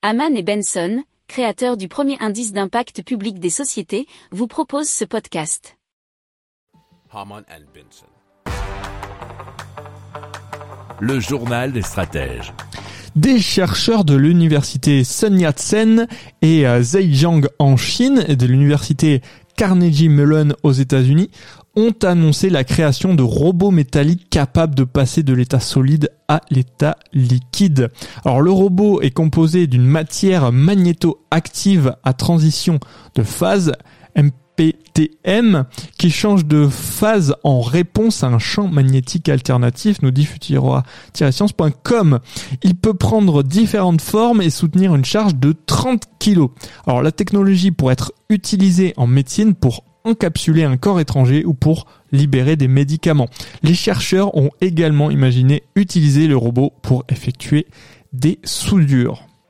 Haman et Benson, créateurs du premier indice d'impact public des sociétés, vous proposent ce podcast. Haman and Benson. Le journal des stratèges. Des chercheurs de l'université Sun Yat-sen et euh, Zhejiang en Chine et de l'université Carnegie Mellon aux États-Unis ont annoncé la création de robots métalliques capables de passer de l'état solide à l'état liquide. Alors le robot est composé d'une matière magnéto-active à transition de phase MPTM qui change de phase en réponse à un champ magnétique alternatif, nous dit futura-science.com. Il peut prendre différentes formes et soutenir une charge de 30 kg. Alors la technologie pourrait être utilisée en médecine pour encapsuler un corps étranger ou pour libérer des médicaments. Les chercheurs ont également imaginé utiliser le robot pour effectuer des soudures.